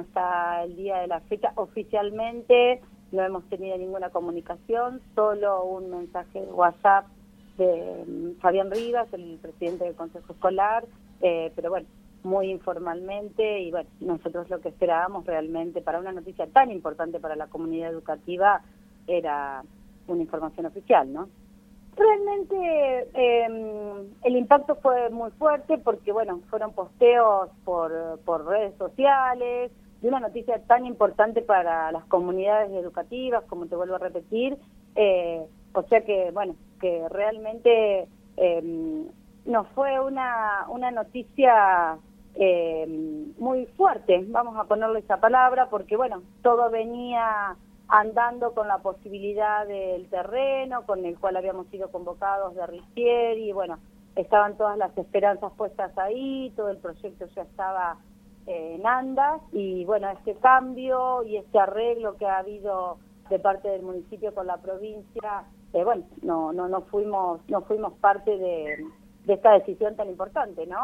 hasta el día de la fecha oficialmente no hemos tenido ninguna comunicación, solo un mensaje de WhatsApp de mm, Fabián Rivas, el presidente del Consejo Escolar, eh, pero bueno, muy informalmente y bueno, nosotros lo que esperábamos realmente para una noticia tan importante para la comunidad educativa era una información oficial, ¿no? Realmente eh, el impacto fue muy fuerte porque, bueno, fueron posteos por, por redes sociales, de una noticia tan importante para las comunidades educativas, como te vuelvo a repetir, eh, o sea que, bueno, que realmente eh, nos fue una, una noticia eh, muy fuerte, vamos a ponerle esa palabra, porque, bueno, todo venía andando con la posibilidad del terreno, con el cual habíamos sido convocados de Ristieri, y bueno, estaban todas las esperanzas puestas ahí, todo el proyecto ya estaba en andas, y bueno, este cambio y este arreglo que ha habido de parte del municipio con la provincia, eh, bueno, no, no, no fuimos, no fuimos parte de, de esta decisión tan importante, ¿no?